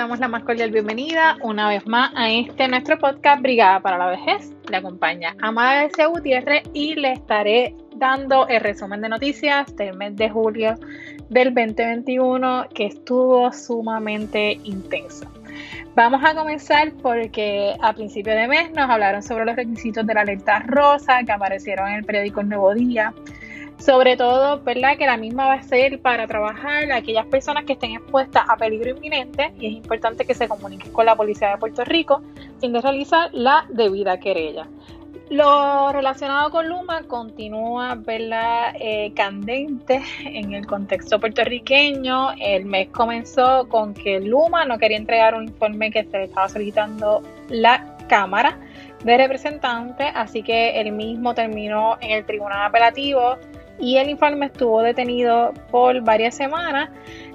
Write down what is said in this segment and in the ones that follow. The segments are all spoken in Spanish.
damos la más cordial bienvenida una vez más a este nuestro podcast Brigada para la Vejez. Le acompaña Amada de Gutiérrez y le estaré dando el resumen de noticias del mes de julio del 2021 que estuvo sumamente intenso. Vamos a comenzar porque a principio de mes nos hablaron sobre los requisitos de la alerta rosa que aparecieron en el periódico Nuevo Día sobre todo, ¿verdad? Que la misma va a ser para trabajar aquellas personas que estén expuestas a peligro inminente y es importante que se comuniquen con la Policía de Puerto Rico sin de realizar la debida querella. Lo relacionado con Luma continúa ¿verdad? Eh, candente en el contexto puertorriqueño. El mes comenzó con que Luma no quería entregar un informe que se le estaba solicitando la Cámara de Representantes, así que el mismo terminó en el Tribunal Apelativo y el informe estuvo detenido por varias semanas.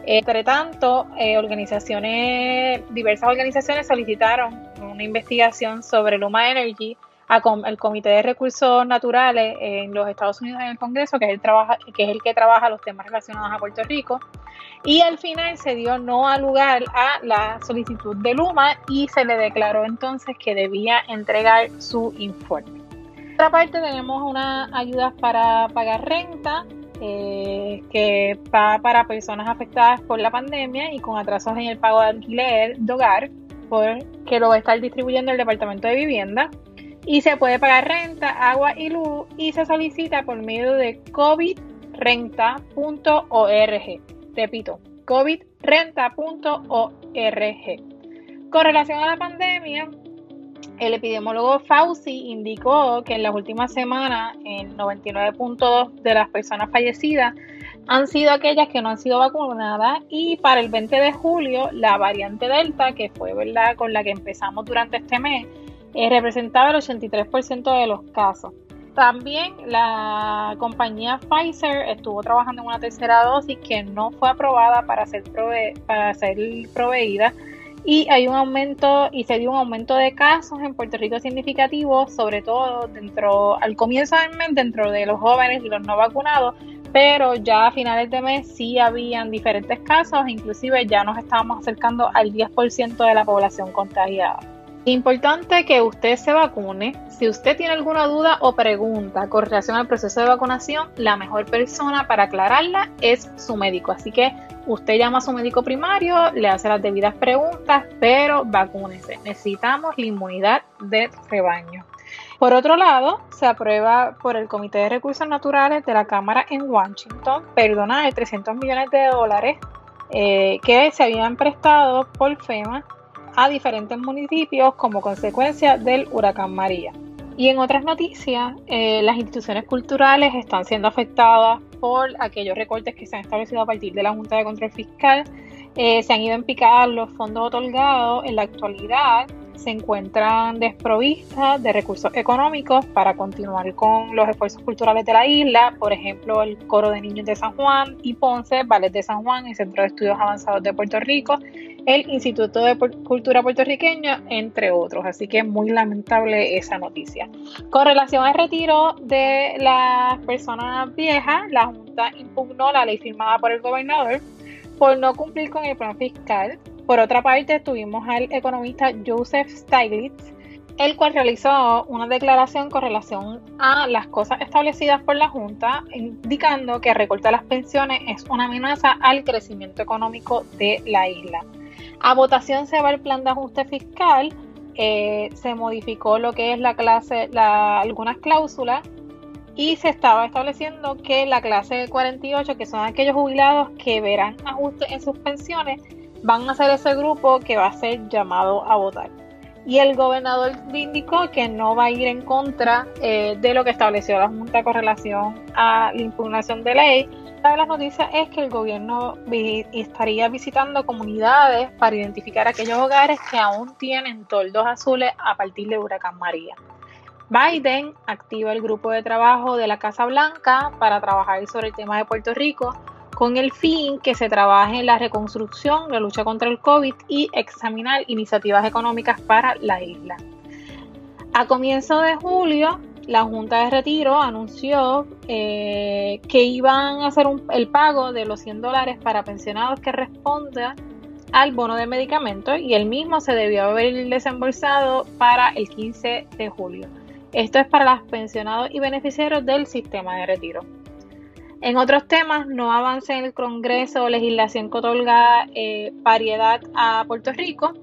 Entre tanto, eh, organizaciones, diversas organizaciones solicitaron una investigación sobre Luma Energy al Comité de Recursos Naturales en los Estados Unidos en el Congreso, que es, el que es el que trabaja los temas relacionados a Puerto Rico. Y al final se dio no al lugar a la solicitud de Luma y se le declaró entonces que debía entregar su informe otra parte tenemos unas ayudas para pagar renta, eh, que va para personas afectadas por la pandemia y con atrasos en el pago de alquiler de hogar, que lo va a estar distribuyendo el Departamento de Vivienda. Y se puede pagar renta, agua y luz y se solicita por medio de covidrenta.org. Repito, covidrenta.org. Con relación a la pandemia, el epidemiólogo Fauci indicó que en las últimas semanas el 99.2 de las personas fallecidas han sido aquellas que no han sido vacunadas y para el 20 de julio la variante Delta, que fue verdad con la que empezamos durante este mes, eh, representaba el 83% de los casos. También la compañía Pfizer estuvo trabajando en una tercera dosis que no fue aprobada para ser, para ser proveída y hay un aumento y se dio un aumento de casos en Puerto Rico significativo, sobre todo dentro al comienzo del mes dentro de los jóvenes y los no vacunados, pero ya a finales de mes sí habían diferentes casos, inclusive ya nos estábamos acercando al 10% de la población contagiada. Importante que usted se vacune. Si usted tiene alguna duda o pregunta con relación al proceso de vacunación, la mejor persona para aclararla es su médico. Así que usted llama a su médico primario, le hace las debidas preguntas, pero vacúnese. Necesitamos la inmunidad de rebaño. Por otro lado, se aprueba por el Comité de Recursos Naturales de la Cámara en Washington perdonar 300 millones de dólares eh, que se habían prestado por FEMA a diferentes municipios como consecuencia del huracán María. Y en otras noticias, eh, las instituciones culturales están siendo afectadas por aquellos recortes que se han establecido a partir de la Junta de Control Fiscal. Eh, se han ido en picar los fondos otorgados. En la actualidad se encuentran desprovistas de recursos económicos para continuar con los esfuerzos culturales de la isla. Por ejemplo, el Coro de Niños de San Juan y Ponce, Ballet de San Juan, el Centro de Estudios Avanzados de Puerto Rico el Instituto de Cultura Puertorriqueña, entre otros. Así que muy lamentable esa noticia. Con relación al retiro de las personas viejas, la Junta impugnó la ley firmada por el gobernador por no cumplir con el plan fiscal. Por otra parte, tuvimos al economista Joseph Stiglitz, el cual realizó una declaración con relación a las cosas establecidas por la Junta, indicando que recortar las pensiones es una amenaza al crecimiento económico de la isla. A votación se va el plan de ajuste fiscal, eh, se modificó lo que es la clase, algunas cláusulas y se estaba estableciendo que la clase 48, que son aquellos jubilados que verán ajustes en sus pensiones, van a ser ese grupo que va a ser llamado a votar. Y el gobernador indicó que no va a ir en contra eh, de lo que estableció la Junta con relación a la impugnación de ley, de las noticias es que el gobierno estaría visitando comunidades para identificar aquellos hogares que aún tienen toldos azules a partir de Huracán María. Biden activa el grupo de trabajo de la Casa Blanca para trabajar sobre el tema de Puerto Rico con el fin que se trabaje en la reconstrucción, la lucha contra el COVID y examinar iniciativas económicas para la isla. A comienzo de julio, la Junta de Retiro anunció eh, que iban a hacer el pago de los 100 dólares para pensionados que respondan al bono de medicamentos y el mismo se debió haber desembolsado para el 15 de julio. Esto es para los pensionados y beneficiarios del sistema de retiro. En otros temas, no avanza en el Congreso legislación que otorga eh, variedad a Puerto Rico.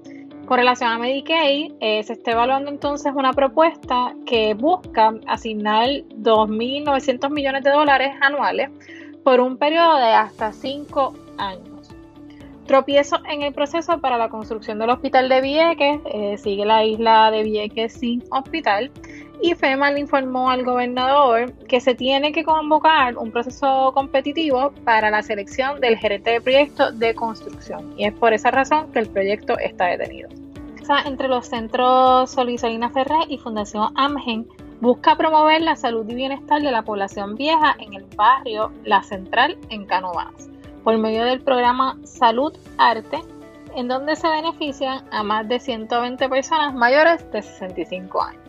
Con relación a Medicaid, eh, se está evaluando entonces una propuesta que busca asignar 2.900 millones de dólares anuales por un periodo de hasta 5 años. Tropiezo en el proceso para la construcción del hospital de Vieques, eh, sigue la isla de Vieques sin hospital y FEMA le informó al gobernador que se tiene que convocar un proceso competitivo para la selección del gerente de proyecto de construcción y es por esa razón que el proyecto está detenido. Entre los centros Solisolina Ferrer y Fundación Amgen busca promover la salud y bienestar de la población vieja en el barrio La Central en Canovanas por medio del programa Salud Arte en donde se benefician a más de 120 personas mayores de 65 años.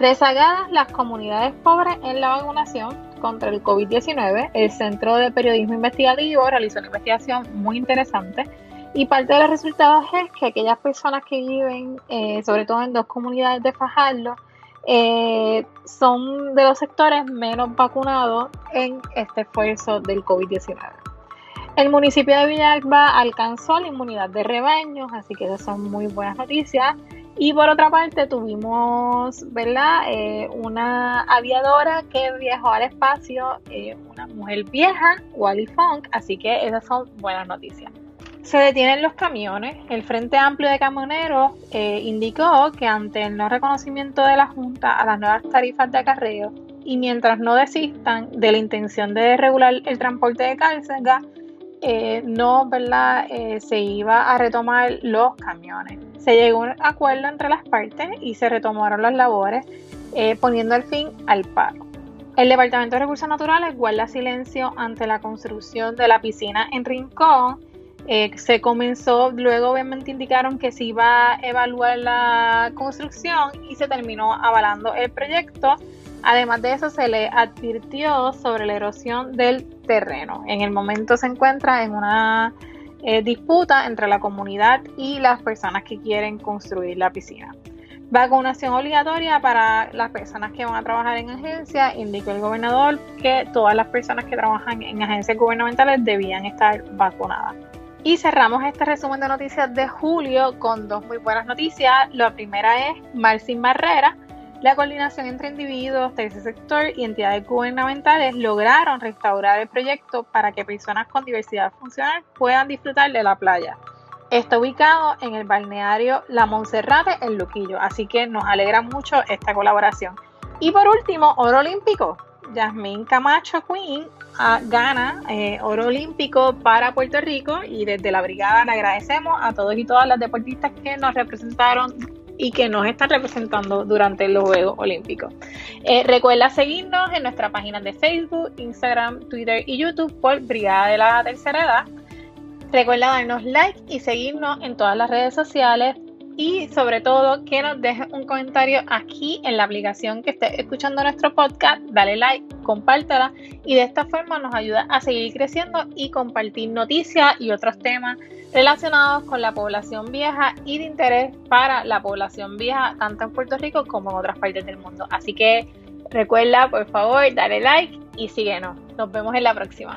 Rezagadas las comunidades pobres en la vacunación contra el COVID-19, el Centro de Periodismo Investigativo realizó una investigación muy interesante y parte de los resultados es que aquellas personas que viven, eh, sobre todo en dos comunidades de Fajardo, eh, son de los sectores menos vacunados en este esfuerzo del COVID-19. El municipio de Villalba alcanzó la inmunidad de rebaños, así que esas son muy buenas noticias. Y por otra parte tuvimos, ¿verdad? Eh, una aviadora que viajó al espacio, eh, una mujer vieja, Wally Funk, así que esas son buenas noticias. Se detienen los camiones. El Frente Amplio de Camioneros eh, indicó que ante el no reconocimiento de la Junta a las nuevas tarifas de acarreo y mientras no desistan de la intención de regular el transporte de carga, eh, no ¿verdad? Eh, se iba a retomar los camiones. Se llegó a un acuerdo entre las partes y se retomaron las labores, eh, poniendo el fin al paro. El Departamento de Recursos Naturales guarda silencio ante la construcción de la piscina en Rincón. se comenzó, luego obviamente indicaron que se iba a evaluar la construcción y se terminó avalando el proyecto. Además de eso, se le advirtió sobre la erosión del terreno. En el momento se encuentra en una eh, disputa entre la comunidad y las personas que quieren construir la piscina. Vacunación obligatoria para las personas que van a trabajar en agencias. Indicó el gobernador que todas las personas que trabajan en agencias gubernamentales debían estar vacunadas. Y cerramos este resumen de noticias de julio con dos muy buenas noticias. La primera es Marcin Barrera la coordinación entre individuos, tercer sector y entidades gubernamentales lograron restaurar el proyecto para que personas con diversidad funcional puedan disfrutar de la playa. Está ubicado en el balneario La Monserrate en Luquillo, así que nos alegra mucho esta colaboración. Y por último, oro olímpico. Yasmín Camacho Queen ah, gana eh, oro olímpico para Puerto Rico y desde la brigada le agradecemos a todos y todas las deportistas que nos representaron y que nos están representando durante los Juegos Olímpicos. Eh, recuerda seguirnos en nuestras páginas de Facebook, Instagram, Twitter y YouTube por Brigada de la Tercera Edad. Recuerda darnos like y seguirnos en todas las redes sociales y sobre todo que nos dejes un comentario aquí en la aplicación que esté escuchando nuestro podcast, dale like, compártela y de esta forma nos ayuda a seguir creciendo y compartir noticias y otros temas relacionados con la población vieja y de interés para la población vieja tanto en Puerto Rico como en otras partes del mundo. Así que recuerda por favor dale like y síguenos. Nos vemos en la próxima.